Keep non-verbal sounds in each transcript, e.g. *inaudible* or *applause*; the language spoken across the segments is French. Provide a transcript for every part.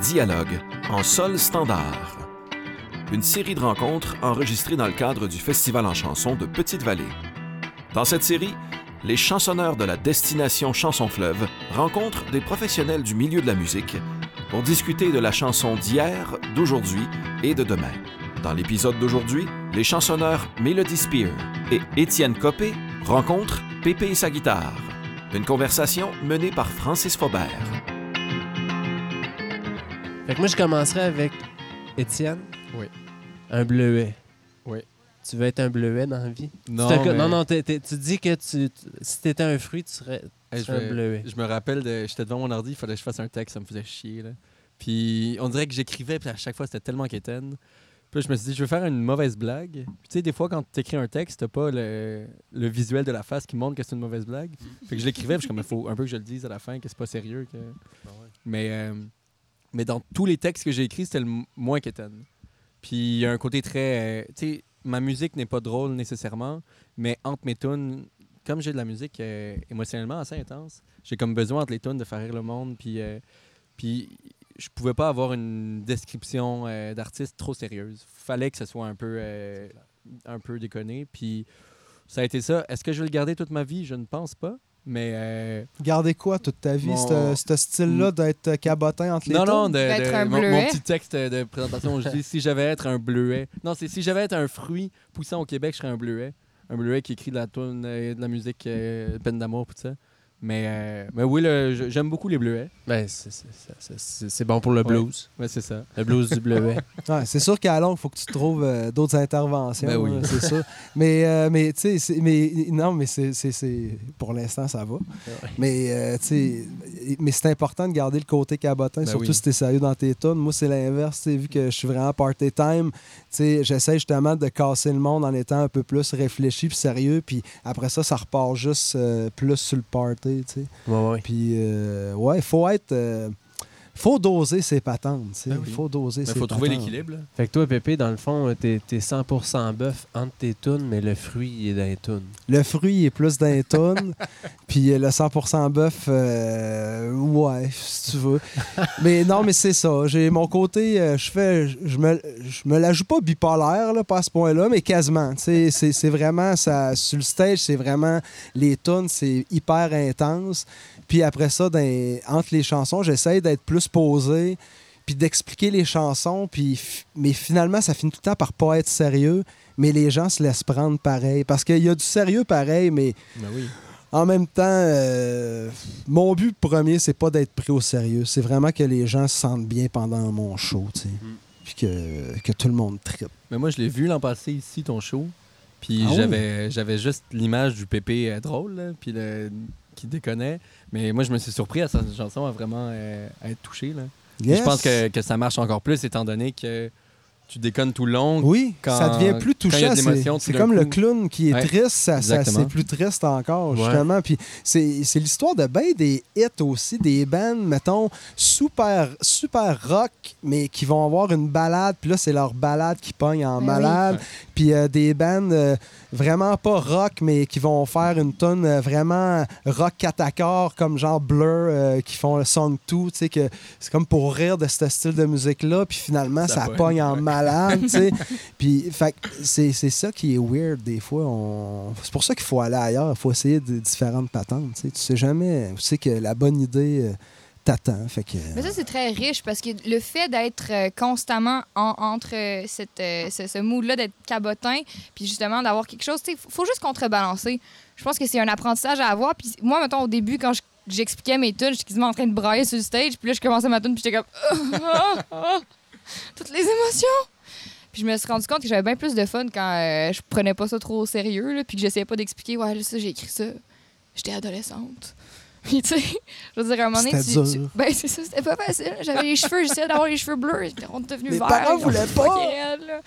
Dialogue en sol standard. Une série de rencontres enregistrées dans le cadre du Festival en chanson de Petite-Vallée. Dans cette série, les chansonneurs de la destination Chanson Fleuve rencontrent des professionnels du milieu de la musique pour discuter de la chanson d'hier, d'aujourd'hui et de demain. Dans l'épisode d'aujourd'hui, les chansonneurs Melody Spear et Étienne Copé rencontrent Pépé et sa guitare. Une conversation menée par Francis Faubert. Fait que moi, je commencerai avec Étienne. Oui. Un bleuet. Oui. Tu veux être un bleuet dans la vie? Non, Tu te- mais- non, non, tu dis que tu, tu- si t'étais un fruit, tu serais, tu Hey, je, serais un me, bleuet. je me rappelle, de, j'étais devant mon ordi, il fallait que je fasse un texte, ça me faisait chier. Là. Puis on dirait que j'écrivais, puis à chaque fois, c'était tellement quétaine. Puis là, je me suis dit, je vais faire une mauvaise blague. Puis tu sais, des fois, quand tu écris un texte, t'as pas le, le visuel de la face qui montre que c'est une mauvaise blague. Fait que je l'écrivais, puis je suis comme, il faut un peu que je le dise à la fin, que c'est pas sérieux. Que... mais, euh, mais dans tous les textes que j'ai écrits, c'était le moins quétaine. Puis il y a un côté très. euh, tu sais, ma musique n'est pas drôle nécessairement, mais entre mes tunes, comme j'ai de la musique euh, émotionnellement assez intense, j'ai comme besoin entre les tunes de faire rire le monde. Puis, euh, puis je pouvais pas avoir une description euh, d'artiste trop sérieuse. Fallait que ce soit un peu, un peu déconné. Puis ça a été ça. Est-ce que je vais le garder toute ma vie? Je ne pense pas. Mais euh, Garder quoi toute ta vie, Mon- ce style-là d'être cabotin entre les non, tours? non, de, D'être de- un mon, mon petit texte de présentation, je dis si j'avais être un bleuet. Non, c'est si j'avais être un fruit poussant au Québec, je serais un bleuet. Un bleuet qui écrit de la toune, euh, de la musique, euh, peine d'amour, tout ça. Mais, euh, mais oui, j'aime beaucoup les bleuets. Ben, c'est- bon pour le blues. Ouais, c'est ça. Le blues du bleuet. *laughs* Ouais, c'est sûr qu'à long, il faut que tu trouves euh, d'autres interventions. Ben oui. c'est sûr. Mais, euh, mais tu sais, mais non, mais c'est, c'est- c'est- pour l'instant, ça va. Mais, euh, tu sais, mais c'est important de garder le côté cabotin, Ben surtout oui. si t'es sérieux dans tes tunes. Moi, c'est l'inverse. tu sais, Vu que je suis vraiment party time, tu sais, j'essaie justement de casser le monde en étant un peu plus réfléchi puis sérieux. Puis après ça, ça repart juste euh, plus sur le party. Tu sais. Ouais, ouais. Puis, euh, ouais, il faut être. Faut doser ses patentes. Ben Il oui. faut doser Il ses faut trouver patentes. l'équilibre. là. Fait que toi, Pépé, dans le fond, t'es es 100% bœuf entre tes tunes, mais le fruit, il est dans les tunes. Le fruit est plus d'un tonne. *laughs* Puis euh, le 100% bœuf, euh, ouais, si tu veux. mais non, mais c'est ça. J'ai mon côté, euh, je fais, je me, je me la joue pas bipolaire, là, pas à ce point-là, mais quasiment. Tu sais, C'est c'est vraiment, ça, sur le stage, c'est vraiment, les tunes, c'est hyper intense. Puis après ça, dans- entre les chansons, j'essaie d'être plus posé, puis d'expliquer les chansons. Puis, mais finalement, ça finit tout le temps par pas être sérieux. Mais les gens se laissent prendre pareil. Parce qu'il y a du sérieux pareil, mais Ben oui. en même temps, euh, mon but premier, c'est pas d'être pris au sérieux. C'est vraiment que les gens se sentent bien pendant mon show, tu sais. Puis que, que tout le monde tripe. Mais moi, je l'ai vu l'an passé ici, ton show. Puis Ah oui? j'avais juste l'image du pépé euh, drôle, là, puis le, qui déconnait. Mais moi, je me suis surpris à cette chanson à vraiment euh, à être touché. Là. Yes. Je pense que, que ça marche encore plus, étant donné que tu déconnes tout le long. Oui, quand- ça devient plus touchant. de C'est comme le clown qui est Ouais, triste, ça, ça- c'est plus triste encore, Ouais. justement. Puis c'est c'est l'histoire de ben des hits aussi, des bands, mettons, super, super rock, mais qui vont avoir une balade, puis là, c'est leur balade qui pogne en Ben oui. malade. Ouais. Puis euh, des bands euh, vraiment pas rock, mais qui vont faire une tonne euh, vraiment rock catacor, comme genre Blur, euh, qui font le Song 2, tu sais, que c'est comme pour rire de ce style de musique-là, puis finalement, ça, Ça pogne, en malade, tu sais. *laughs* Puis, fait c'est c'est ça qui est weird des fois. On... C'est pour ça qu'il faut aller ailleurs, il faut essayer de différentes patentes, tu sais. Tu sais jamais, tu sais que la bonne idée euh, Mais ça, c'est très riche parce que le fait d'être euh, constamment en- entre euh, cette, euh, ce, ce mood-là, d'être cabotin, puis justement d'avoir quelque chose, il faut juste contrebalancer. Je pense que c'est un apprentissage à avoir. Puis moi, mettons, au début, quand je- j'expliquais mes tunes, j'étais quasiment en train de brailler sur le stage, puis là, je commençais ma tune, puis j'étais comme. *laughs* Ah, ah, ah, toutes les émotions! Puis je me suis rendu compte que j'avais bien plus de fun quand je prenais pas ça trop au sérieux, là, puis que j'essayais pas d'expliquer, ouais, ça, j'ai écrit ça. J'étais adolescente. Puis, *laughs* tu sais, je veux dire, à un moment donné, C'était tu-. Ben, c'est ça, c'était pas facile. J'avais les cheveux, j'essayais d'avoir les cheveux bleus, ils sont devenus verts. parents ils ont voulaient pas. *laughs*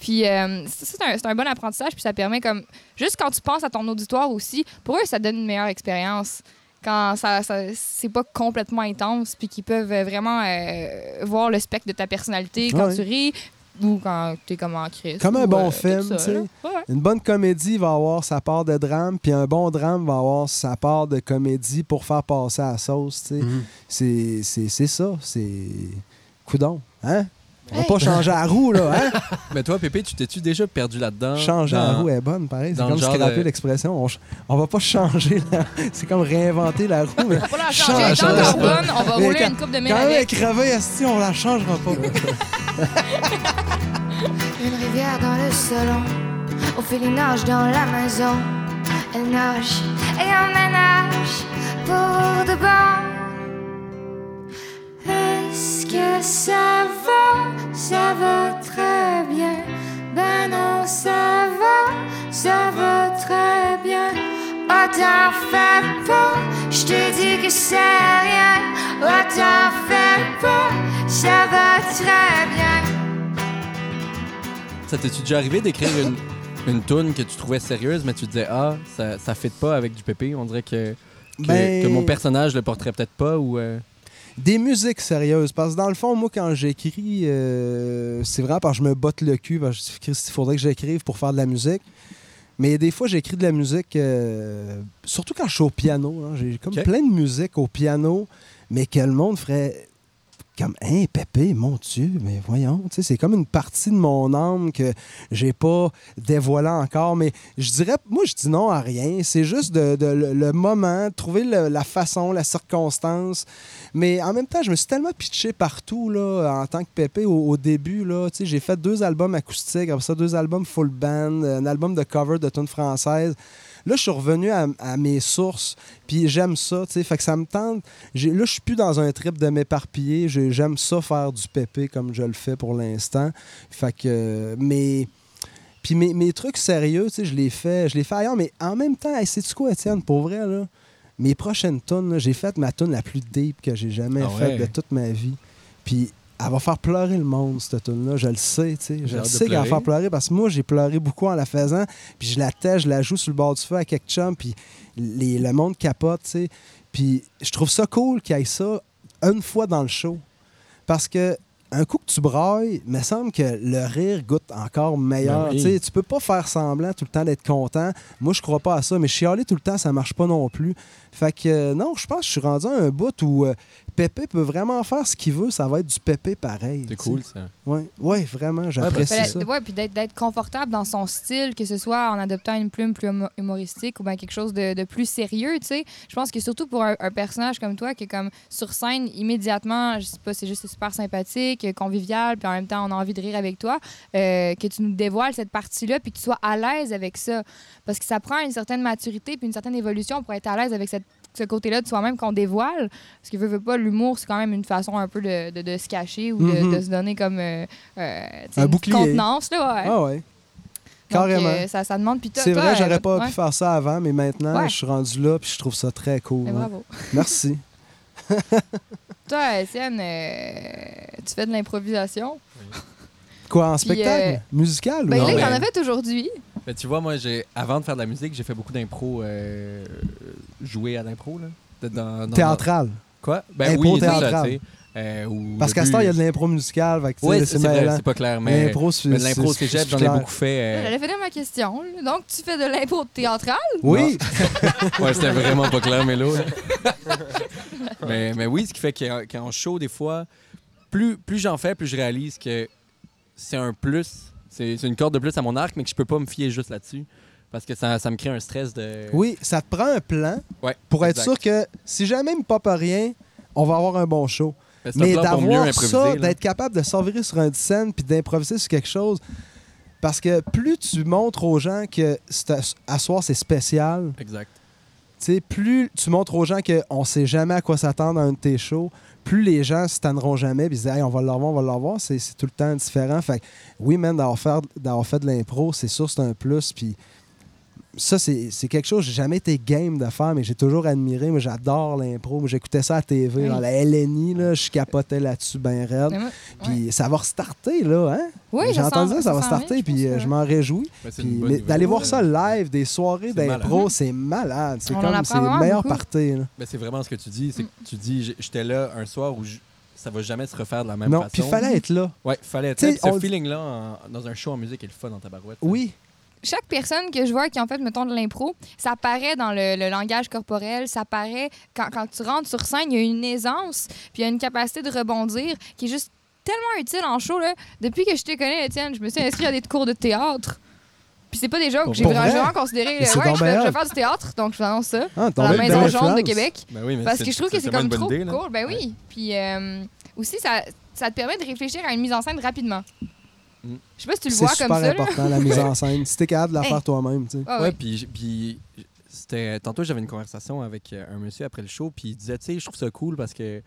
puis, euh, c'est un, c'est un bon apprentissage, puis ça permet comme. Juste quand tu penses à ton auditoire aussi, pour eux, ça donne une meilleure expérience. Quand ça, ça- c'est pas complètement intense, puis qu'ils peuvent vraiment euh, voir le spectre de ta personnalité quand Ouais. tu ris. Ou quand t'es comme en crise. Comme un ou, bon euh, film, tu sais. Ouais. Une bonne comédie va avoir sa part de drame, puis un bon drame va avoir sa part de comédie pour faire passer à la sauce, tu sais. Mhm. C'est- C'est c'est ça, c'est... Coudon, hein? On va Hey. pas changer la roue, là, hein? *laughs* Mais toi, Pépé, tu t'es-tu déjà perdu là-dedans? Changer la dans- roue est bonne, pareil. C'est comme scraper de- l'expression. On, ch- on va pas changer, la- *laughs* c'est comme réinventer la roue, mais On va pas la Change, changer. Change. bonne. On va rouler quand- une coupe de mille quand elle est avec. crevée, esti, on la changera pas? *laughs* Une rivière dans le salon, Ophélie nage dans la maison. Elle nage et emménage pour de bon. Est-ce que ça va? Ça va très bien. Ben non, ça va, ça va très bien. Oh, t'en fais pas, je te dis que c'est rien. Oh, t'en fais pas, ça va très bien. Ça t'es-tu déjà arrivé d'écrire une, une toune que tu trouvais sérieuse, mais tu te disais, ah, ça, ça fit pas avec du Pépé? On dirait que, que, Ben- que mon personnage le porterait peut-être pas ou. euh, Des musiques sérieuses. Parce que dans le fond, moi, quand j'écris, euh, c'est vraiment parce que je me botte le cul. Parce que je il faudrait que j'écrive pour faire de la musique. Mais des fois, j'écris de la musique, euh, surtout quand je suis au piano. hein. J'ai comme plein de musique au piano, mais que le monde ferait comme Hein, Pépé, mon Dieu, mais voyons. C'est comme une partie de mon âme que j'ai pas dévoilé encore. Mais je dirais, moi, je dis non à rien. C'est juste de, le, moment, trouver la façon, la circonstance. Mais en même temps, je me suis tellement pitché partout là, en tant que Pépé au, au début. J'ai fait deux albums acoustiques, après ça, deux albums full band, un album de cover de tunes françaises. Là, je suis revenu à, à mes sources, puis j'aime ça, tu sais, fait que ça me tente. Là, je suis plus dans un trip de m'éparpiller, J'ai- j'aime ça faire du pépé comme je le fais pour l'instant. Fait que, mais... Puis mes, mes trucs sérieux, tu sais, je les fais, je les fais ailleurs, mais en même temps, hey, sais-tu quoi, Étienne, pour vrai, là, mes prochaines tunes, j'ai fait ma tune la plus deep que j'ai jamais Ah faite de toute ma vie. Puis elle va faire pleurer le monde, cette tune-là. Je le sais, tu sais. Je le sais qu'elle va faire pleurer parce que moi, j'ai pleuré beaucoup en la faisant. Puis je la tais, je la joue sur le bord du feu à quelques chums. Puis les- le monde capote, tu sais. Puis je trouve ça cool qu'il y ait ça une fois dans le show. Parce que un coup que tu brailles, il me semble que le rire goûte encore meilleur. Ben oui. Tu peux pas faire semblant tout le temps d'être content. Moi, je crois pas à ça, mais chialer tout le temps, ça marche pas non plus. Fait que euh, non, je pense que je suis rendu à un bout où euh, Pépé peut vraiment faire ce qu'il veut, ça va être du Pépé pareil. C'est cool, ça. Ouais, ouais, vraiment, j'apprécie ça. ouais, puis d'être d'être confortable dans son style, que ce soit en adoptant une plume plus humo- humoristique ou bien quelque chose de, de plus sérieux, tu sais. Je pense que surtout pour un, un personnage comme toi, qui est comme sur scène immédiatement, je sais pas, c'est juste super sympathique, convivial, puis en même temps, on a envie de rire avec toi, euh, que tu nous dévoiles cette partie-là, puis que tu sois à l'aise avec ça. Parce que ça prend une certaine maturité puis une certaine évolution pour être à l'aise avec cette ce côté-là de soi-même qu'on dévoile. Parce que veut, veut pas, l'humour, c'est quand même une façon un peu de, de- de se cacher ou de, Mhm. de se donner comme euh, euh, Un une bouclier. contenance. Là, ouais. Ah ouais. Donc, carrément. euh, ça, ça demande. Puis toi- C'est vrai, j'aurais pas ouais. pu faire ça avant, mais maintenant, Ouais. je suis rendu là, puis je trouve ça très cool. Mais ouais. bravo. Merci. *laughs* Toi, Étienne, euh, tu fais de l'improvisation? *laughs* Quoi, en Puis, spectacle? euh, Musical Ben ou Non, là, il en a fait aujourd'hui. Mais tu vois, moi, j'ai avant de faire de la musique, j'ai fait beaucoup d'impro, euh, jouer à l'impro, là. De- Dans, dans- théâtral? Quoi? Ben Impro oui, c'est ça, théâtral. tu sais. Euh, ou Parce qu'à ce temps, il y a de l'impro musicale, là, c'est pas clair, mais, L'impro, cégep, j'en ai beaucoup fait. euh, J'allais finir ma question. Donc, tu fais de l'impro théâtrale? Oui, *laughs* Ouais, c'était vraiment pas clair, Mélo. *laughs* mais, mais oui, ce qui fait qu'en show, des fois, plus, plus j'en fais, plus je réalise que c'est un plus. C'est une corde de plus à mon arc, mais que je peux pas me fier juste là-dessus. Parce que ça, ça me crée un stress de. oui, ça te prend un plan Ouais, pour être sûr que si jamais il me pop rien, on va avoir un bon show. Mais, d'avoir ça, d'être capable de s'envirer sur une scène puis d'improviser sur quelque chose, parce que plus tu montres aux gens que à soir c'est spécial, Exact. tu sais, plus tu montres aux gens qu'on sait jamais à quoi s'attendre à un de tes shows, plus les gens se tanneront jamais ils disent hey, on va le revoir, on va le revoir, c'est tout le temps différent. Fait que, oui, même d'avoir fait, fait de l'impro, c'est sûr c'est un plus puis ça, c'est c'est quelque chose que j'ai jamais été game de faire, mais j'ai toujours admiré. Moi, j'adore l'impro. Moi, j'écoutais ça à la TV, Oui. dans la LNI, là, je capotais là-dessus bien raide. Moi- Puis ça va restarter, là, hein? Oui, J'ai ça entendu ça, ça va starter, bien, puis je euh, je m'en réjouis. Ben, mais d'aller voir ça live, des soirées d'impro, c'est malade. C'est comme, c'est le meilleur party. là. Ben, c'est vraiment ce que tu dis. Mm. C'est que tu dis, j'étais là un soir où je- ça va jamais se refaire de la même non, façon. puis fallait être là. Ouais, fallait être T'sais, là. Ce on- feeling-là, dans un show en musique, est le fun dans ta barouette. hein. Chaque personne que je vois qui en fait mettons de l'impro, ça paraît dans le, le langage corporel, ça paraît quand, quand tu rentres sur scène, il y a une aisance, puis il y a une capacité de rebondir qui est juste tellement utile en show là. Depuis que je te connais Étienne, je me suis inscrit à des cours de théâtre. Puis c'est pas des jokes, Pour j'ai vrai? vraiment, considéré ouais, je, je vais faire du théâtre, donc je vous annonce ça. Ah, Dans la Maison jaune de. Québec. Ben oui, mais Parce que je trouve que c'est comme trop idée, cool. Ben oui. Puis euh, aussi, ça, ça te permet de réfléchir à une mise en scène rapidement. Mm. Je sais pas si tu le C'est vois super comme ça. là. important, la mise en scène. Si t'es capable de la Hey. faire toi-même, tu sais. Ah Ouais, puis, puis c'était tantôt j'avais une conversation avec euh, un monsieur après le show, puis il disait, tu sais, je trouve ça cool parce que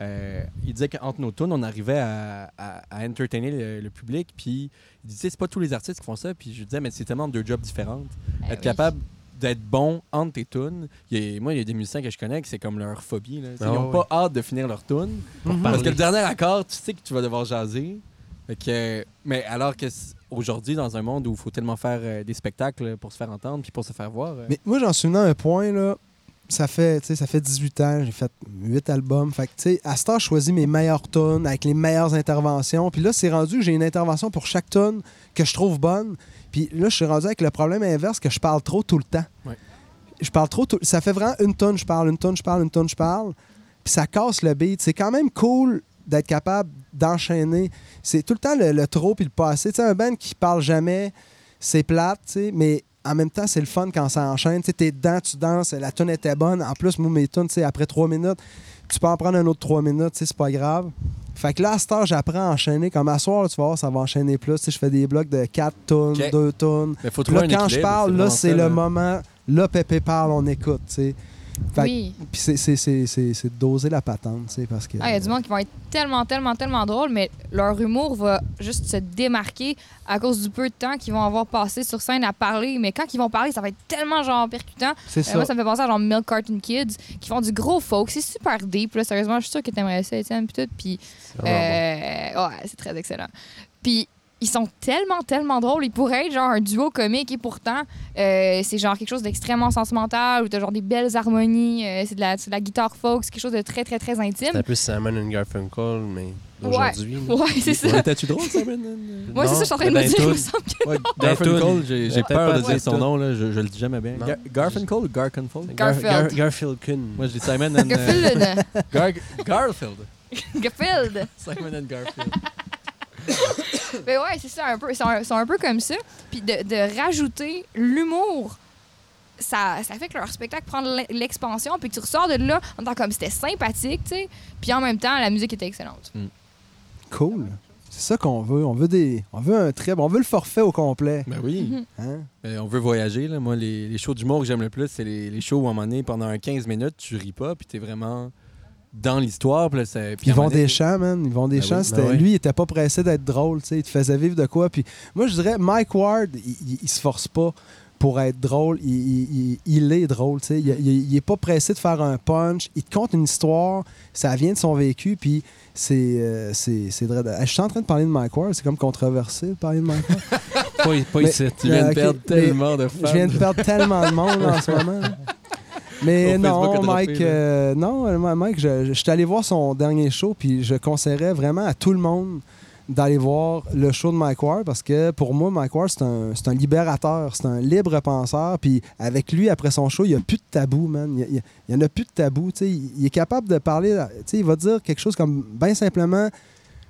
euh, il disait qu'entre nos tunes, on arrivait à, à, à entertainer le, le public, puis il disait, c'est pas tous les artistes qui font ça, puis je lui disais, mais c'est tellement deux jobs différentes. Ben Être oui. capable d'être bon entre tes tunes. Il y a- moi, il y a des musiciens que je connais que c'est comme leur phobie. Là. Ah Ils n'ont pas hâte de finir leur tune. Parce que le dernier accord, tu sais que tu vas devoir jaser. Fait que, mais alors que aujourd'hui, dans un monde où il faut tellement faire euh, des spectacles pour se faire entendre puis pour se faire voir. euh, Mais moi, j'en suis venu à un point, là. Ça fait, ça fait 18 ans, j'ai fait 8 albums. Fait que, tu sais, à ce temps, je choisis mes meilleures tunes avec les meilleures interventions. Puis là, c'est rendu que j'ai une intervention pour chaque tune que je trouve bonne. Puis là, je suis rendu avec le problème inverse que je parle trop tout le temps. Ouais. Je parle trop tout... Ça fait vraiment une tonne, je parle, une tonne, je parle, une tonne, je parle. Puis ça casse le beat. C'est quand même cool d'être capable d'enchaîner. C'est tout le temps le, le trop puis le passé. Tu sais, un band qui parle jamais, c'est plate, tu sais, mais en même temps, c'est le fun quand ça enchaîne. Tu sais, t'es dedans, tu danses, la tune était bonne. En plus, moi, mes tunes, tu sais, après trois minutes, tu peux en prendre un autre trois minutes, c'est pas grave. Fait que là, à cette heure, j'apprends à enchaîner. Comme à soir, tu vas voir, ça va enchaîner plus. Je fais des blocs de 4 tonnes, Ok. 2 tonnes. mais faut Puis trouver Là, un quand je parle, là, c'est le moment. Là, Pépé parle, on écoute, Oui. Puis c'est- c'est c'est- c'est- c'est de doser la patente, tu sais, parce que... Ah, il y a du monde qui vont être tellement, tellement, tellement drôles, mais leur humour va juste se démarquer à cause du peu de temps qu'ils vont avoir passé sur scène à parler. Mais quand ils vont parler, ça va être tellement genre percutant. C'est Euh, ça. moi, ça me fait penser à genre Milk Carton Kids qui font du gros folk. C'est super deep. Là, sérieusement, je suis sûre que t'aimerais ça, Étienne. Puis tout. Puis, C'est vraiment bon. euh, ouais, c'est très excellent. Puis, ils sont tellement, tellement drôles. Ils pourraient être genre un duo comique et pourtant, euh, c'est genre quelque chose d'extrêmement sentimental où t'as genre des belles harmonies. euh, c'est de, la- c'est de la guitare folk. C'est quelque chose de très, très, très intime. C'est un peu Simon and Garfunkel, mais d'aujourd'hui. Ouais, c'est ça. Ouais, T'as-tu drôle, ça, Ben? Moi, c'est ça, je suis en train de me dire. Il me tout. semble que- Ouais, Dans Garfunkel, j'ai peur de dire son nom, là, je, je le dis jamais bien. Gar- Garfunkel ou Garfunkel? Garfield. Gar- Garfield Kun. Moi, je dis Simon and... euh, Garfield. Gar- Garfield. Garfield. Simon and Garfield. *laughs* Mais *laughs* ouais, c'est ça, un peu. Ils sont, un- sont un peu comme ça. Puis de, de rajouter l'humour, ça, ça fait que leur spectacle prend l'expansion, puis que tu ressors de là en tant comme c'était sympathique, tu sais. Puis en même temps, la musique était excellente. Cool. C'est ça qu'on veut. On veut des, on veut un trip. On veut le forfait au complet. Ben oui. Mhm. Hein? Euh, on veut voyager. Là. Moi, les, les shows d'humour que j'aime le plus, c'est les, les shows où, à un moment donné, pendant un 15 minutes, tu ris pas, puis t'es vraiment dans l'histoire. Puis Yvon moment donné- Deschamps, man. Oui, c'était- ben oui. lui, il était pas pressé d'être drôle. tu sais, Il te faisait vivre de quoi. Puis moi, je dirais, Mike Ward, il, il- se force pas pour être drôle. Il, il- il- il est drôle. tu sais. Il, il- il est pas pressé de faire un punch. Il te conte une histoire. Ça vient de son vécu. Puis c'est euh, c'est. Je suis en train de parler de Mike Ward. C'est comme controversé de parler de Mike Ward. *laughs* Pas, pas Mais- ici. Tu viens Euh, de ok, perdre mais tellement de fans. Je viens de perdre tellement de monde en ce moment. Mais non, Mike, euh, non, euh, Mike, je, je, je suis allé voir son dernier show, puis je conseillerais vraiment à tout le monde d'aller voir le show de Mike Ward parce que pour moi, Mike Ward, c'est un, c'est un libérateur, c'est un libre penseur. Puis avec lui, après son show, il n'y a plus de tabou, man. Il n'y en a plus de tabou. tu sais. Il, est capable de parler. tu sais, Il va dire quelque chose comme, bien simplement,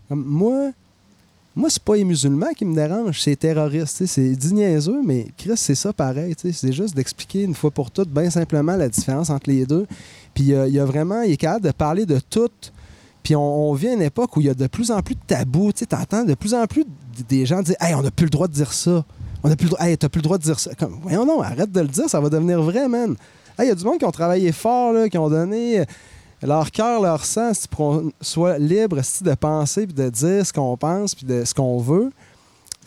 comme moi. Moi, c'est pas les musulmans qui me dérangent, c'est les terroristes. C'est dit niaiseux, mais Chris, c'est ça pareil. C'est juste d'expliquer une fois pour toutes, bien simplement, la différence entre les deux. Puis il y a vraiment, il est capable de parler de tout. Puis on, vit à une époque où il y a de plus en plus de tabous. Tu entends de plus en plus des gens dire Hey, on n'a plus le droit de dire ça. On n'a plus le droit. Hey, t'as plus le droit de dire ça. Comme, voyons non, arrête de le dire, ça va devenir vrai, man. Hey, il y a du monde qui ont travaillé fort, là, qui ont donné leur cœur, leur c'est pour qu'on soit libre de penser puis de dire ce qu'on pense puis de ce qu'on veut.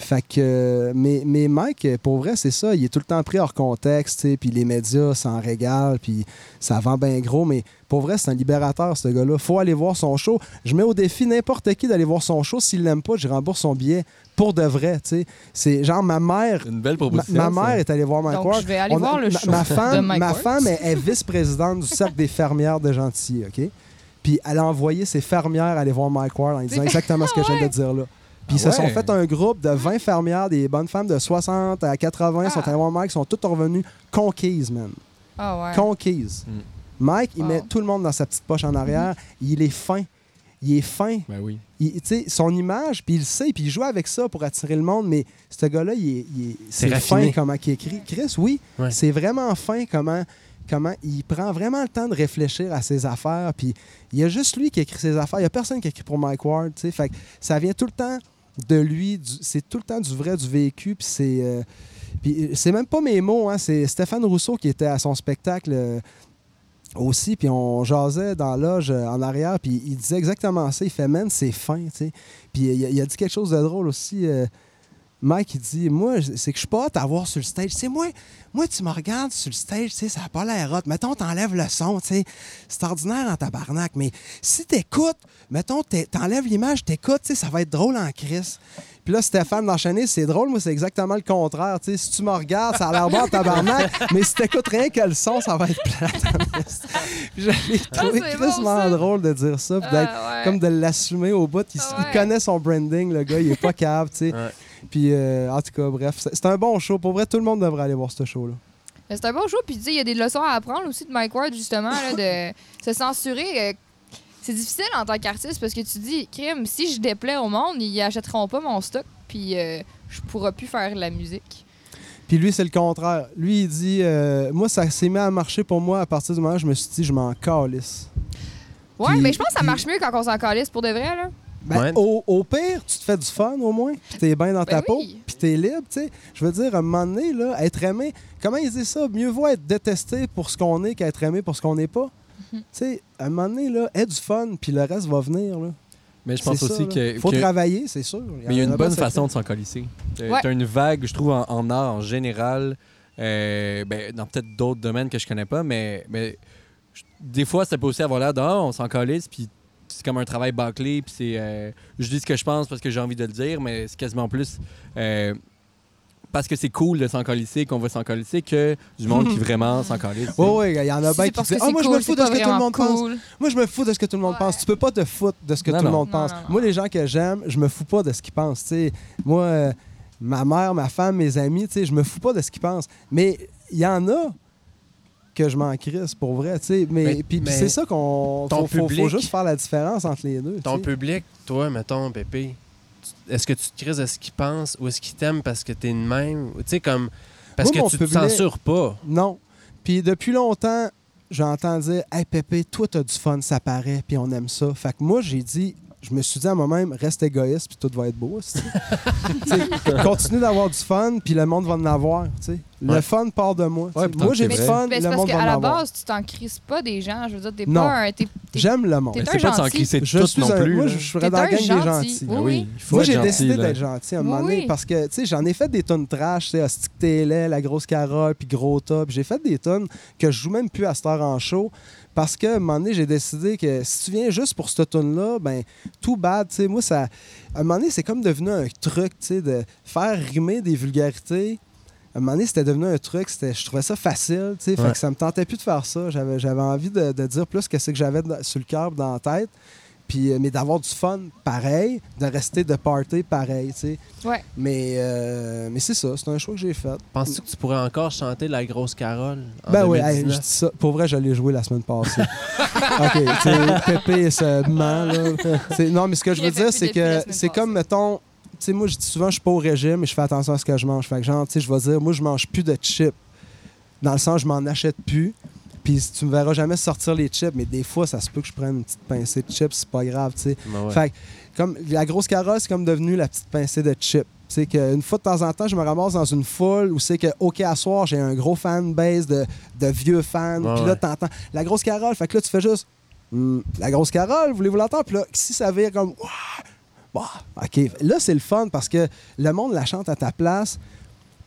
Fait que, mais, mais Mike, pour vrai, c'est ça. Il est tout le temps pris hors contexte, tu sais, puis les médias s'en régalent, puis ça vend bien gros. Mais pour vrai, c'est un libérateur, ce gars-là. faut aller voir son show. Je mets au défi n'importe qui d'aller voir son show. S'il l'aime pas, je rembourse son billet pour de vrai, tu sais. C'est genre ma mère. Une belle Ma, proposition. ma mère est allée voir Mike Donc, Ward. je vais aller On voir le ma- show ma de femme, Mike ma femme est, est vice-présidente du cercle des fermières de Gentilly, OK? Puis elle a envoyé ses fermières aller voir Mike Ward en lui disant exactement ce que je viens de Ouais? dire là. Puis ils Ah se sont ouais. fait un groupe de 20 fermières, des bonnes femmes de 60 à 80, sont Ah. allées voir Mike, sont toutes revenues conquises, man. Ah ouais. Conquises. Mm. Mike, il Wow. met tout le monde dans sa petite poche en arrière. Il est fin. Il est fin. Ben oui. Il- tu sais, son image, puis il le sait, puis il joue avec ça pour attirer le monde, mais ce gars-là, il est, il est- C'est fin comment il écrit. Chris, oui, Ouais. c'est vraiment fin comment, comment il prend vraiment le temps de réfléchir à ses affaires, puis il y a juste lui qui écrit ses affaires. Il n'y a personne qui écrit pour Mike Ward. Fait que ça vient tout le temps de lui, c'est tout le temps du vrai, du vécu, puis c'est... euh, puis c'est même pas mes mots, hein, c'est Stéphane Rousseau qui était à son spectacle euh, aussi, puis on jasait dans loge euh, en arrière, puis il disait exactement ça. Il fait, man, c'est fin, tu. Puis il a dit quelque chose de drôle aussi. Mike, il dit, moi, c'est que je suis pas à voir sur le stage. Tu moi, moi, tu me regardes sur le stage, tu sais, ça n'a pas l'air hot. Mettons, t'enlèves le son, tu sais. C'est ordinaire en tabarnak, mais si t'écoutes, mettons, t'enlèves l'image, t'écoutes, tu sais, ça va être drôle en crise. Puis là, Stéphane d'enchaîner, c'est drôle, moi, c'est exactement le contraire. Tu sais, si tu me regardes, ça a l'air bon en tabarnak, *laughs* mais si t'écoutes rien que le son, ça va être plate. en esti. Puis je l'ai trouvé Ah, c'est bon, drôle de dire ça, puis d'être Ah, ouais. comme de l'assumer au bout. Il, Ah, il connaît son branding, le gars, il est pas *laughs* capable, tu sais. Ouais. Puis, euh, en tout cas, bref, c'est un bon show. Pour vrai, tout le monde devrait aller voir ce show-là. C'est un bon show, puis tu sais, il y a des leçons à apprendre aussi de Mike Ward, justement, là, de *laughs* se censurer. euh, c'est difficile en tant qu'artiste parce que tu dis, crime, si je déplais au monde, ils achèteront pas mon stock, puis euh, je pourrai plus faire la musique. Puis lui, c'est le contraire. Lui, il dit euh, Moi, ça s'est mis à marcher pour moi à partir du moment où je me suis dit, je m'en calisse. Ouais, Puis- mais je pense que ça marche mieux quand on s'en calisse pour de vrai, là. Ben, Ouais. au, au pire, tu te fais du fun au moins, puis t'es bien dans ta Ben peau, oui. puis t'es libre, tu sais. Je veux dire, à un moment donné, là, être aimé, comment il dit ça? Mieux vaut être détesté pour ce qu'on est qu'être aimé pour ce qu'on n'est pas. Mhm. Tu sais, à un moment donné, là, aie du fun, puis le reste va venir, là. Mais je pense aussi que. Faut que- travailler, c'est sûr. Mais il y a une bonne façon de s'en colisser. T'as Ouais. t'as une vague, je trouve, en, en art en général, euh, ben, dans peut-être d'autres domaines que je connais pas, mais, mais je- des fois, ça peut aussi avoir l'air de Ah, on s'en calisse, puis c'est comme un travail bâclé, puis c'est. euh, je dis ce que je pense parce que j'ai envie de le dire, mais c'est quasiment plus. euh, parce que c'est cool de s'en colisser, qu'on va s'en colisser, que du monde qui *laughs* vraiment s'en calisse. Oui, oui, il y en a bien qui disent Ah, moi, je me fous de ce que tout le monde pense. Moi, je me fous de ce que tout le monde Ouais. pense. Tu peux pas te foutre de ce que Non, tout le monde Non, pense. non, non. Moi, les gens que j'aime, je me fous pas de ce qu'ils pensent. tu sais. Moi, euh, ma mère, ma femme, mes amis, tu sais, je me fous pas de ce qu'ils pensent. Mais il y en a que je m'en crisse pour vrai. tu sais. Mais, Mais- puis, c'est ça qu'on ton faut, faut- juste faire la différence entre les deux. Ton public, toi, mettons, Pépé, est-ce que tu te crises de ce qu'il pense ou est-ce qu'il t'aime parce que t'es de même? Tu sais, comme. Parce Moi, que tu te censures pas. Non. Puis depuis longtemps, j'entends dire Hey Pépé, toi, t'as du fun, ça paraît, puis on aime ça. Fait que moi, j'ai dit, je me suis dit à moi-même, reste égoïste, puis tout va être beau. *laughs* continue d'avoir du fun, puis le monde va en avoir. Le Ouais. fun part de moi. Ouais, moi, j'ai du fun, Mais c'est le parce monde va la avoir. base, tu t'en crises pas des gens. Je veux dire, t'es pas J'aime le monde. T'es Mais un c'est pas de s'en gentil. crisser Je tout suis non un- plus. moi, je serais dans la gang des gentil. gentils. Oui, Moi, j'ai décidé d'être gentil à un moment donné parce que, tu sais, j'en ai fait des tonnes trash, t'es laid, La Grosse Carole, puis Gros Top. J'ai fait des tonnes que je joue même plus à cette heure en show parce que, à un moment donné, j'ai décidé que si tu viens juste pour cette tune là ben, tout bad, tu sais, moi, ça... À un moment donné, c'est comme devenu un truc, tu sais, de faire rimer des vulgarités. À un moment donné, c'était devenu un truc, c'était, je trouvais ça facile, tu sais, fait que ça me tentait plus de faire ça. J'avais, j'avais envie de, de dire plus que c'est que j'avais sur le cœur, dans la tête. Puis, euh, mais d'avoir du fun pareil, de rester de party pareil, tu sais. Ouais. Mais, euh, mais c'est ça, c'est un choix que j'ai fait. Penses-tu que tu pourrais encore chanter La Grosse Carole en ben oui, hey, 2019? je dis ça. Pour vrai, je l'ai joué la semaine passée. *laughs* OK, tu sais, Pépé se ment, là. Non, mais ce que je veux dire, c'est que c'est comme, mettons, tu sais, moi, je dis souvent, je suis pas au régime, mais je fais attention à ce que je mange. Fait que, genre, tu sais, je vais dire, moi, je mange plus de chips. Dans le sens, je m'en achète plus. Puis tu me verras jamais sortir les chips, mais des fois, ça se peut que je prenne une petite pincée de chips, c'est pas grave, tu sais. Ben ouais. Fait que, comme la grosse carotte, c'est comme devenu la petite pincée de chip. C'est qu'une fois de temps en temps, je me ramasse dans une foule où c'est que, OK, à soir, j'ai un gros fan base de, de vieux fans. Puis là, ouais. t'entends la grosse Carole. Fait que là, tu fais juste Hmm, la grosse Carole, voulez-vous l'entendre? Puis là, si ça vire comme! Bah, OK. Là, c'est le fun parce que le monde la chante à ta place.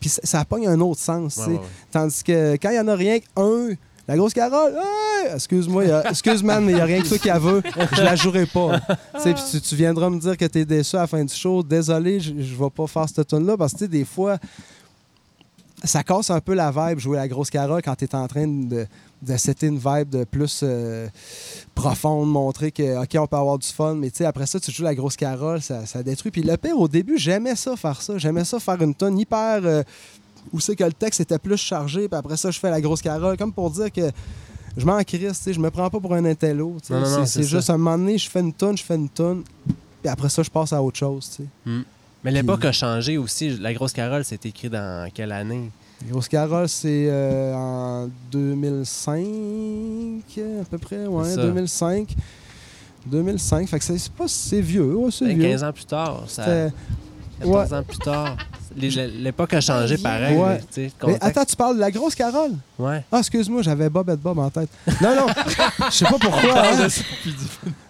Puis ça, ça pogne un autre sens. Ouais, tu sais. ouais, ouais. Tandis que quand il n'y en a rien qu'un, la grosse Carole, hey! excuse-moi, y a- excuse man, mais il n'y a rien que ça qui la veut. Je la jouerai pas. Tu tu, viendras me dire que tu es déçu à la fin du show. Désolé, je ne vais pas faire cette tune là parce que des fois, ça casse un peu la vibe, jouer la grosse carole quand tu es en train de, de une vibe de plus euh, profonde, montrer que, OK, on peut avoir du fun, mais après ça, tu joues la grosse carole, ça, ça détruit. Puis le pire, au début, j'aimais ça, faire ça. J'aimais ça, faire une tonne hyper. euh, où c'est que le texte était plus chargé, puis après ça, je fais la grosse carole, comme pour dire que je m'en crisse, tu sais, je me prends pas pour un intello. C'est- juste à un moment donné, je fais une tonne, je fais une tonne, puis après ça, je passe à autre chose, tu sais. Mais l'époque a changé aussi. La grosse Carole, c'est écrit dans quelle année? La Grosse Carole, c'est euh, en 2005, à peu près, ouais, C'est ça. 2005. 2005, fait que c'est pas c'est vieux, ouais, c'est Ben, vieux. 15 ans plus tard. Ça, C'était- 14 ans plus tard. L'époque a changé pareil. Ouais. Mais attends, tu parles de la grosse Carole? Ouais. Ah, excuse-moi, j'avais Bob et Bob en tête. Non, non, *laughs* je sais pas pourquoi. hein.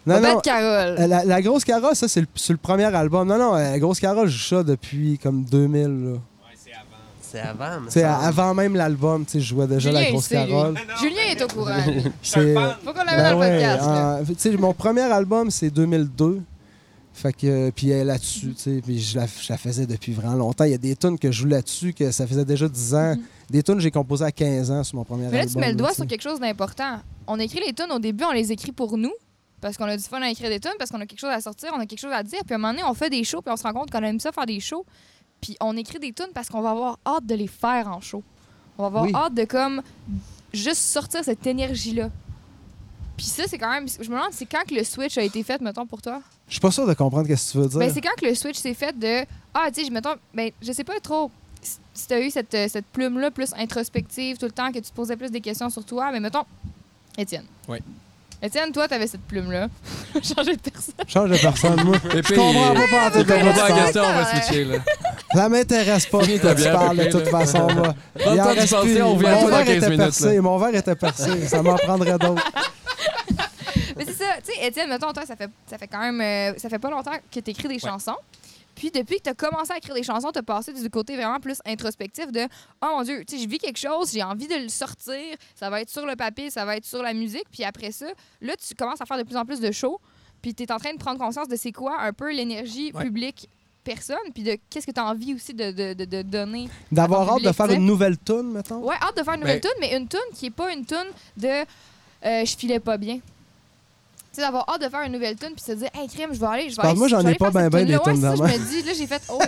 Non, Bobette non, Carole. euh, la, la grosse Carole, ça, c'est le, sur le premier album. Non, non, euh, la grosse Carole, je joue ça depuis comme 2000. là. C'est avant. me Tu sais, semble. avant même l'album, tu sais, je jouais déjà la Julien, grosse lui. Carole. *laughs* Julien est au courant. *laughs* C'est- Faut qu'on l'amène Ben dans le ouais, podcast. là. en- tu sais, mon premier album, c'est 2002. Fait que, euh, puis elle là-dessus, tu sais, puis je la, je la faisais depuis vraiment longtemps. Il y a des tunes que je joue là-dessus, que ça faisait déjà 10 ans. Des tunes que j'ai composées à 15 ans sur mon premier Mhm. Mais là, album. tu mets le doigt sur quelque chose d'important. On écrit les tunes au début, on les écrit pour nous. Parce qu'on a du fun à écrire des tunes, parce qu'on a quelque chose à sortir, on a quelque chose à dire. Puis à un moment donné, on fait des shows, puis on se rend compte qu'on aime ça faire des shows. Puis on écrit des tunes parce qu'on va avoir hâte de les faire en show. On va avoir Oui. hâte de comme juste sortir cette énergie-là. Puis ça, c'est quand même. Je me demande, c'est quand que le switch a été fait, mettons, pour toi? Je suis pas sûr de comprendre ce que tu veux dire. Ben, c'est quand que le switch s'est fait de Ah, tu sais, je- mettons, ben, je sais pas trop si- si t'as eu cette, euh, cette plume-là plus introspective tout le temps, que tu te posais plus des questions sur toi, mais mettons, Étienne. Oui. Étienne, toi, t'avais cette plume-là. *laughs* Changer de personne. Change de personne, moi. Pépé, Je comprends pas *laughs* pas en tout tu la question, on va switcher. Là. *laughs* Ça m'intéresse pas quoi tu parles de toute façon, moi. Il en reste plus. on Mon verre 15 était minutes. percé, mon verre était percé. Ça m'en prendrait d'autres. *laughs* Mais c'est ça, tu sais, Étienne, mettons, toi, ça fait, ça fait quand même. euh, ça fait pas longtemps que t'écris des chansons. Puis depuis que t'as commencé à écrire des chansons, t'as passé du côté vraiment plus introspectif de Oh mon Dieu, tu sais, je vis quelque chose, j'ai envie de le sortir, ça va être sur le papier, ça va être sur la musique. Puis après ça, là, tu commences à faire de plus en plus de shows. Puis t'es en train de prendre conscience de c'est quoi un peu l'énergie Ouais. publique personne, puis de qu'est-ce que t'as envie aussi de, de, de, de donner. D'avoir hâte de public, faire tu une nouvelle tune, mettons? Ouais, hâte de faire une nouvelle Ben- tune, mais une tune qui est pas une tune de euh, je filais pas bien. Tu sais, d'avoir hâte de faire une nouvelle tune puis se dire, hey, crime, je vais aller. Je vais aller moi, j'en ai pas ben cette ben des tunes ça, je me dis, là, j'ai fait, oh,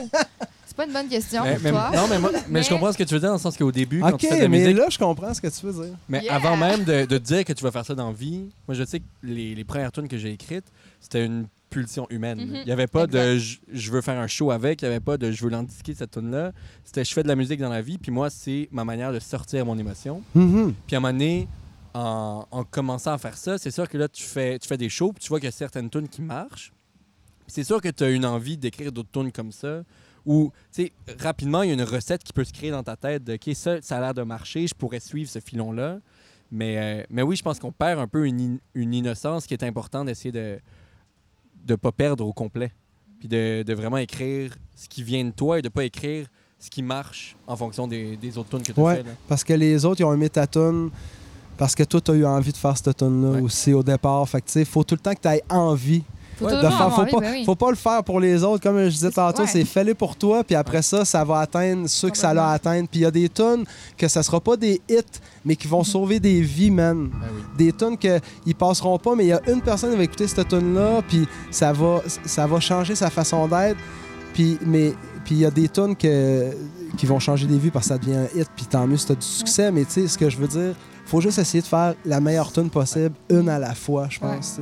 c'est pas une bonne question Mais- pour mais- toi. non, mais, moi, mais je comprends ce que tu veux dire dans le sens qu'au début, quand tu fais de la mais musique, là, je comprends ce que tu veux dire. mais Yeah! avant même de, de te dire que tu vas faire ça dans la vie, moi je sais que les, les premières tunes que j'ai écrites, c'était une pulsion humaine. Mhm. Il n'y avait pas de Exact. je, je veux faire un show avec, il n'y avait pas de je veux l'indiquer cette tune là C'était je fais de la musique dans la vie, puis moi c'est ma manière de sortir mon émotion. Mhm. Puis à un moment donné, en, en commençant à faire ça, c'est sûr que là, tu fais, tu fais des shows, puis tu vois qu'il y a certaines tunes qui marchent. C'est sûr que tu as une envie d'écrire d'autres tunes comme ça. Ou, tu sais, rapidement, il y a une recette qui peut se créer dans ta tête de, OK, ça, ça a l'air de marcher, je pourrais suivre ce filon-là. Mais, euh, mais oui, je pense qu'on perd un peu une, in- une innocence qui est important d'essayer de ne pas perdre au complet. Puis de, de vraiment écrire ce qui vient de toi et de pas écrire ce qui marche en fonction des, des autres tunes que tu Ouais. là. Parce que les autres, ils ont aimé ta tune. Parce que toi, tu as eu envie de faire cette tune-là Ouais. aussi au départ. Fait que, tu sais, faut tout le temps que tu aies envie Faut Ouais, tout de faire. Faut envie, pas, ben oui. faut pas le faire pour les autres. Comme je disais tantôt, ouais. c'est fais-le pour toi. Puis après ça, ça va atteindre ceux que ça l'a atteindre. Puis il y a des tunes que ça sera pas des hits, mais qui vont sauver des vies, man. Oui. Des tunes qu'ils passeront pas, mais il y a une personne qui va écouter cette tune-là, puis ça va, ça va changer sa façon d'être. Puis, mais, puis il y a des tunes que, qui vont changer des vies parce que ça devient un hit, puis tant mieux si tu as du succès. Mais tu sais, ce que je veux dire, faut juste essayer de faire la meilleure tune possible, une à la fois, je pense.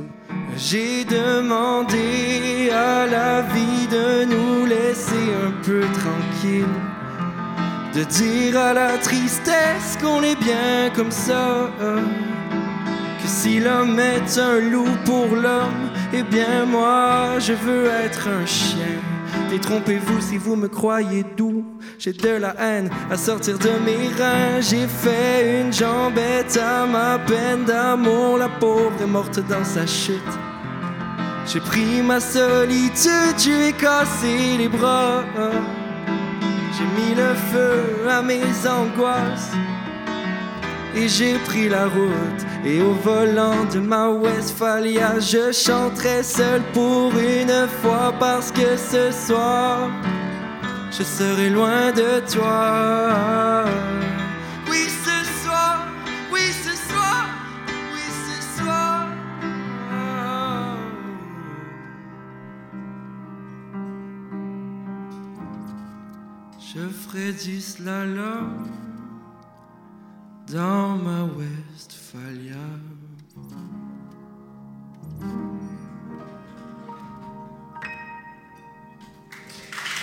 J'ai demandé à la vie de nous laisser un peu tranquille. De dire à la tristesse qu'on est bien comme ça. Que si l'homme est un loup pour l'homme, eh bien moi je veux être un chien. Détrompez-vous si vous me croyez doux. J'ai de la haine à sortir de mes reins. J'ai fait une jambette à ma peine d'amour. La pauvre est morte dans sa chute. J'ai pris ma solitude, je lui cassé les bras. J'ai mis le feu à mes angoisses. Et j'ai pris la route. Et au volant de ma Westphalia, je chanterai seul pour une fois. Parce que ce soir, je serai loin de toi. Oui, ce soir, oui, ce soir, oui, ce soir. Je ferai du slalom dans ma Westphalia.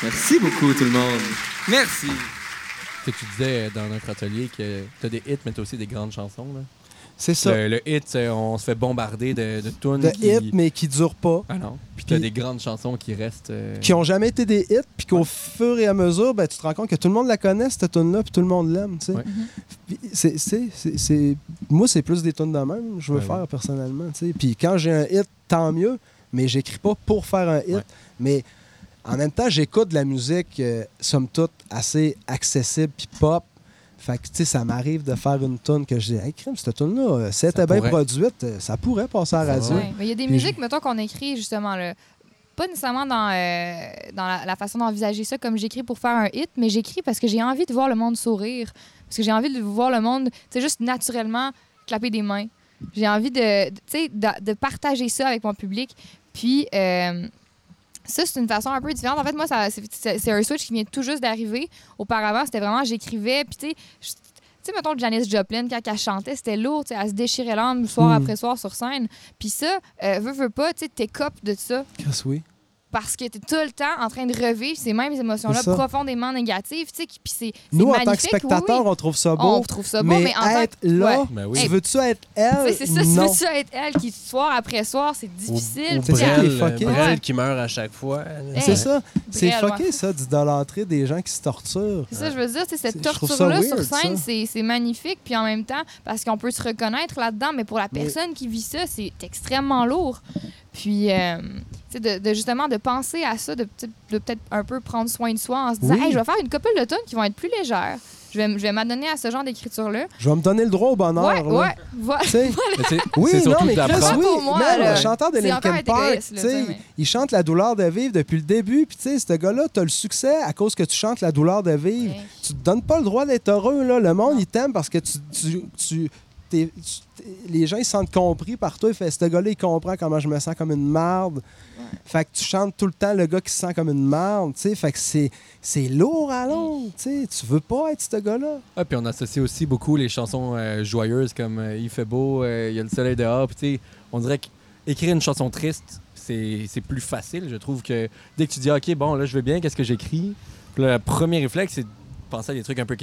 Merci beaucoup tout le monde. Merci. Tu sais, tu disais euh, dans notre atelier que tu as des hits, mais tu as aussi des grandes chansons. Là. C'est ça. Le, le hit, on se fait bombarder de, de tunes. De qui... hits, mais qui durent pas. Ah non. Puis tu as Puis- des grandes chansons qui restent. euh, Qui ont jamais été des hits, puis qu'au fur et à mesure, ben, tu te rends compte que tout le monde la connaît, cette tune-là, puis tout le monde l'aime. tu sais. Ouais. Puis c'est- c'est- c'est- c'est- Moi, c'est plus des tunes de même, je veux Ouais, faire personnellement. tu sais. Puis quand j'ai un hit, tant mieux, mais j'écris pas pour faire un hit. Mais en même temps, j'écoute de la musique, euh, somme toute, assez accessible puis pop. Fait que, tu sais, ça m'arrive de faire une tune que je dis, hey, crime, cette tune-là, euh, si elle était bien produite, euh, ça pourrait passer à la radio. Ouais, Mais il y a des Puis musiques, mettons, qu'on écrit justement, là, pas nécessairement dans, euh, dans la, la façon d'envisager ça comme j'écris pour faire un hit, mais j'écris parce que j'ai envie de voir le monde sourire. Parce que j'ai envie de voir le monde, tu sais, juste naturellement clapper des mains. J'ai envie de, de- tu sais, de, de partager ça avec mon public. Puis, euh, ça, c'est une façon un peu différente. En fait, moi, c'est un switch qui vient tout juste d'arriver. Auparavant, c'était vraiment, j'écrivais, puis tu sais, je- tu sais, mettons, Janis Joplin, quand elle chantait, c'était lourd, tu sais, elle se déchirait l'âme soir Hmm. après soir sur scène. Puis ça, euh, veux, veux pas, tu sais, t'écopes de ça Chris, oui. Parce que t'es tout le temps en train de revivre ces mêmes émotions-là C'est profondément négatives, tu sais, puis c'est c'est Nous, en tant que oui, spectateurs, oui. on trouve ça beau. on trouve ça beau, mais, mais, en tant être que... là, Ouais. Ben oui. tu *laughs* veux-tu être elle? Tu C'est ça, tu non. veux ça être elle qui, soir après soir, c'est difficile. Ou tu sais, ça qui est Brel, fucké. Brel Ouais. qui meurt à chaque fois. Hey. C'est ça. C'est fucké, ouais. ça, d'idolâtrer des gens qui se torturent. C'est ça, je veux dire, tu cette C'est- ça torture-là weird, sur scène, c'est c'est magnifique, puis en même temps, parce qu'on peut se reconnaître là-dedans, mais pour la personne qui vit ça, c'est extrêmement lourd. Puis, euh, tu de, de justement de penser à ça, de, peut- de peut-être un peu prendre soin de soi en se disant, Oui. hey, je vais faire une couple de tonnes qui vont être plus légères. Je vais, je vais m'adonner à ce genre d'écriture-là. Je vais me donner le droit au bonheur. Ouais, là. ouais, voilà. Tu sais, *laughs* Mais c'est- Oui, c'est non, mais Chris, oui, Pour moi, le chanteur de Linkin Park, mais- il chante la douleur de vivre depuis le début, puis tu sais, ce gars-là, t'as le succès à cause que tu chantes la douleur de vivre. Ouais. Tu te donnes pas le droit d'être heureux, là. Le monde, il t'aime parce que tu... tu, tu- les gens, ils se sentent compris par toi. Fait, ce gars-là, il comprend comment je me sens comme une marde. Fait que tu chantes tout le temps le gars qui se sent comme une marde, tu sais. Fait que c'est, c'est lourd à long, tu sais. Tu veux pas être ce gars-là. Ah, puis on associe aussi beaucoup les chansons euh, joyeuses comme euh, Il fait beau, euh, il y a le soleil dehors. Puis tu sais, on dirait qu'écrire une chanson triste, c'est c'est plus facile. Je trouve que dès que tu dis, OK, bon, là, je vais bien, qu'est-ce que j'écris? Le premier réflexe, c'est penser à des trucs un peu de,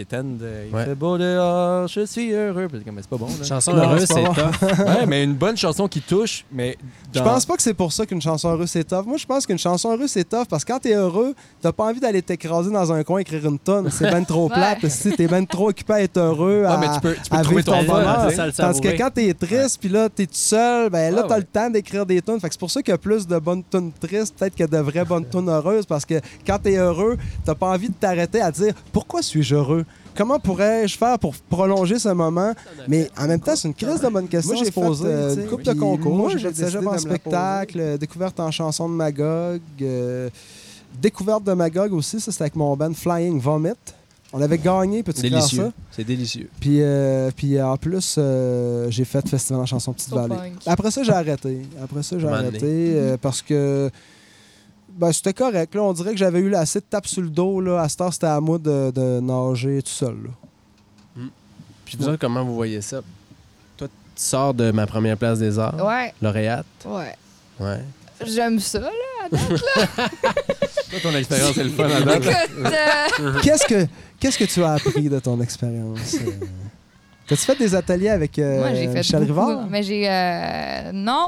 Il Ouais. fait beau dehors, je suis heureux. Puis comme, Mais c'est pas bon. Là. Chanson Non, heureuse, c'est tough. *laughs* ouais, mais une bonne chanson qui touche, mais. Je pense pas que c'est pour ça qu'une chanson heureuse c'est tough. Moi, je pense qu'une chanson heureuse c'est tough parce que quand t'es heureux, t'as pas envie d'aller t'écraser dans un coin écrire une tonne. C'est ben trop Ouais. plate. Si t'es ben trop occupé à être heureux, Ouais, à, mais tu peux, tu peux à trouver ton bonheur. Tandis que quand t'es triste, puis là, t'es tout seul, ben là, Ouais, t'as ouais. le temps d'écrire des tunes. Fait que c'est pour ça qu'il y a plus de bonnes tunes tristes, peut-être que de vraies bonnes tunes heureuses, parce que quand t'es heureux, t'as pas envie de t'arrêter à dire pourquoi suis-je heureux? Comment pourrais-je faire pour prolonger ce moment? Mais en même temps, c'est une crise de bonne question. Moi, j'ai poser, euh, une couple de concours, Moi, j'ai de en spectacle, euh, découverte en chanson de Magog, euh, découverte de Magog aussi, ça c'était avec mon band Flying Vomit. On avait gagné, ça? Délicieux. C'est délicieux. Puis, euh, puis en plus, euh, j'ai fait festival en chanson Petite So Vallée. punk. Après ça, j'ai arrêté. Après ça, j'ai arrêté euh, parce que ben, c'était correct. Là. On dirait que j'avais eu assez de tape sur le dos. Là. À cette heure, c'était à moi de, de nager tout seul. là. Puis vous autres, comment vous voyez ça? Toi, tu sors de ma première place des arts, Ouais, lauréate. ouais. Ouais. J'aime ça, là. *laughs* Toi, ton expérience est le fun à date. Euh, *laughs* Qu'est-ce que Qu'est-ce que tu as appris de ton expérience? euh? T'as-tu fait des ateliers avec euh, moi, j'ai fait Michel beaucoup, Rivard? Mais j'ai... euh, non.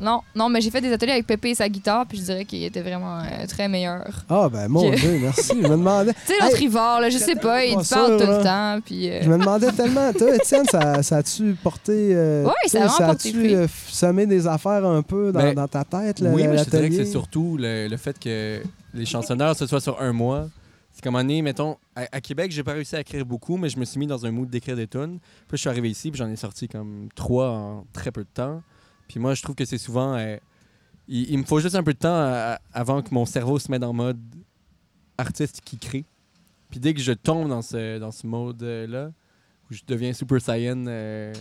Non, non, mais j'ai fait des ateliers avec Pépé et sa guitare, puis je dirais qu'il était vraiment euh, très meilleur. Ah, ben mon. Dieu, merci. Je me demandais, *laughs* Tu sais, l'autre Hey, Rivard, là, je sais pas, il te parle sûr, tout le là. temps, puis... euh, je me demandais tellement. Toi, Étienne, ça, ça a-tu porté. euh, Ouais, tu ça a porté a-tu euh, semé des affaires un peu dans, Ben, dans ta tête, le- oui, mais je te dirais que c'est surtout le, le fait que les chansonneurs, ce soit sur un mois. C'est comme année, mettons, à, à Québec, j'ai pas réussi à écrire beaucoup, mais je me suis mis dans un mood d'écrire des tunes. Puis je suis arrivé ici, puis j'en ai sorti comme trois en très peu de temps. Puis moi, je trouve que c'est souvent. euh, il, il me faut juste un peu de temps à- à- avant que mon cerveau se mette en mode artiste qui crée. Puis dès que je tombe dans ce, dans ce mode-là, où je deviens Super Saiyan euh,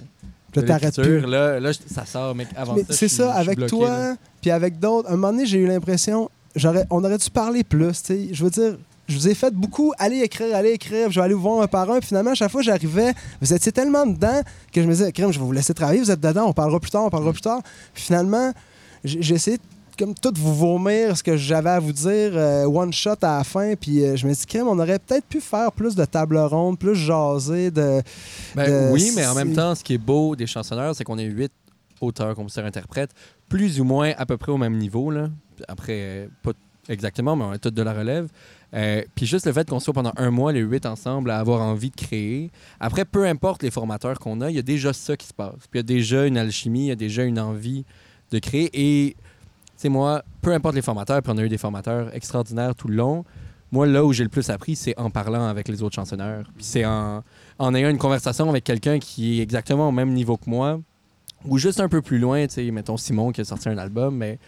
Là, t'arrêtes plus. Là, là, ça sort, mec. Avant Mais ça, c'est ça, avec bloqué, toi, puis avec d'autres. Un moment donné, j'ai eu l'impression, j'aurais, on aurait dû parler plus. tu sais? Je veux dire, je vous ai fait beaucoup aller écrire, aller écrire, je vais aller vous voir un par un. Puis finalement, à chaque fois que j'arrivais, vous étiez tellement dedans que je me disais, crème, je vais vous laisser travailler, vous êtes dedans, on parlera plus tard, on parlera plus tard. Puis finalement, j'ai essayé de comme tout vous vomir ce que j'avais à vous dire, euh, one shot à la fin. Puis euh, je me dis, crème, on aurait peut-être pu faire plus de table ronde, plus jaser, de. Ben de- oui, mais en même temps, ce qui est beau des chansonneurs, c'est qu'on est huit auteurs, compositeurs, interprètes, plus ou moins à peu près au même niveau. Là. Après, pas exactement, mais on est tous de la relève. Euh, puis juste le fait qu'on soit pendant un mois, les huit ensemble, à avoir envie de créer. Après, peu importe les formateurs qu'on a, il y a déjà ça qui se passe. Puis il y a déjà une alchimie, il y a déjà une envie de créer. Et, tu sais, moi, peu importe les formateurs, puis on a eu des formateurs extraordinaires tout le long. Moi, là où j'ai le plus appris, c'est en parlant avec les autres chansonneurs. Puis c'est en, en ayant une conversation avec quelqu'un qui est exactement au même niveau que moi, ou juste un peu plus loin, tu sais, mettons Simon qui a sorti un album, mais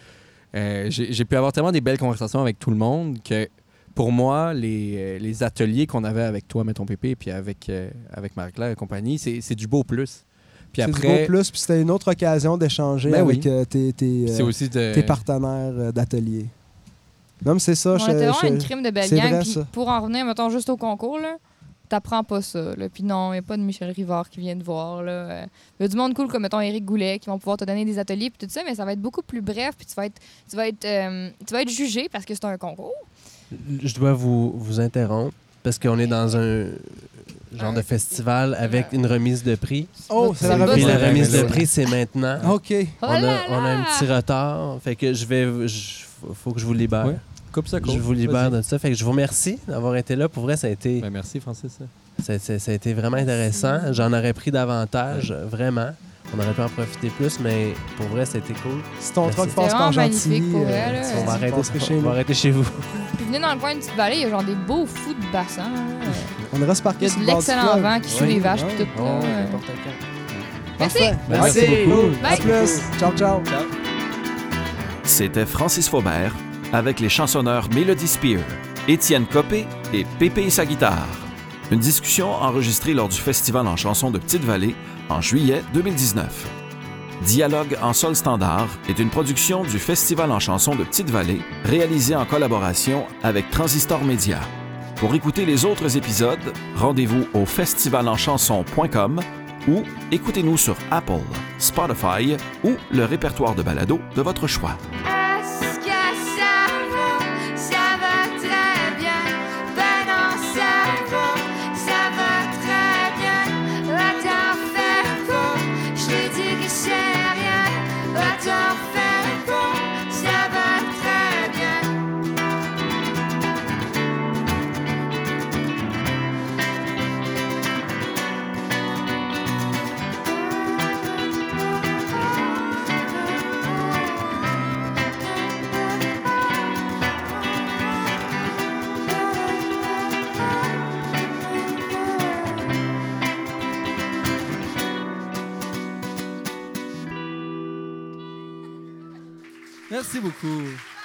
euh, j'ai pu avoir tellement des belles conversations avec tout le monde que pour moi, les, euh, les ateliers qu'on avait avec toi, mettons Pépé, puis avec, euh, avec Marie-Claire et compagnie, c'est c'est du beau plus. Puis C'est du après, beau plus, puis c'était une autre occasion d'échanger Ben avec oui. euh, tes, tes, euh, c'est aussi de... tes partenaires d'atelier. Non, mais c'est ça. On je- était vraiment je- une crime de belle gang. vrai, Puis ça. pour en revenir, mettons, juste au concours, là, t'apprends pas ça. Là. Puis non, il n'y a pas de Michel Rivard qui vient te voir. là. Euh, Il y a du monde cool comme, mettons, Éric Goulet qui vont pouvoir te donner des ateliers puis tout ça, mais ça va être beaucoup plus bref. Puis tu vas être, tu vas être, euh, tu vas être jugé parce que c'est un concours. Je dois vous, vous interrompre parce qu'on est dans un genre de festival avec une remise de prix. Oh, c'est la pas la remise de prix, c'est maintenant. OK. Oh on, a, là on a un petit retard. Fait que je vais. je- faut- que je vous libère. Ouais. Coupe ça, coupe. Je vous libère de ça. Fait que je vous remercie d'avoir été là. Pour vrai, ça a été, Ben, merci, Francis. ça, ça- ça a été vraiment intéressant. J'en aurais pris davantage, vraiment. On aurait pu en profiter plus, mais pour vrai, c'était cool. Si ton Merci. truck passe C'était par vraiment gentil, magnifique pour euh, là. tu On va arrêter, passer chez on va arrêter chez vous. Puis venez dans le coin d'une petite vallée, il y a genre des beaux fous de bassins. là. On ira se Il y parquer a de l'excellent vent qui suit Oui, les vaches ouais. puis tout. Là. Merci. Parfait. Merci. beaucoup. Bye. À plus. Ciao, ciao. C'était Francis Faubert avec les chansonneurs Melody Spear, Étienne Copé et Pépé sa guitare. Une discussion enregistrée lors du Festival en chansons de Petite-Vallée en juillet 2019. Dialogue en sol standard est une production du Festival en chansons de Petite-Vallée réalisée en collaboration avec Transistor Média. Pour écouter les autres épisodes, rendez-vous au festivalenchanson.com ou écoutez-nous sur Apple, Spotify ou le répertoire de balado de votre choix. Merci beaucoup.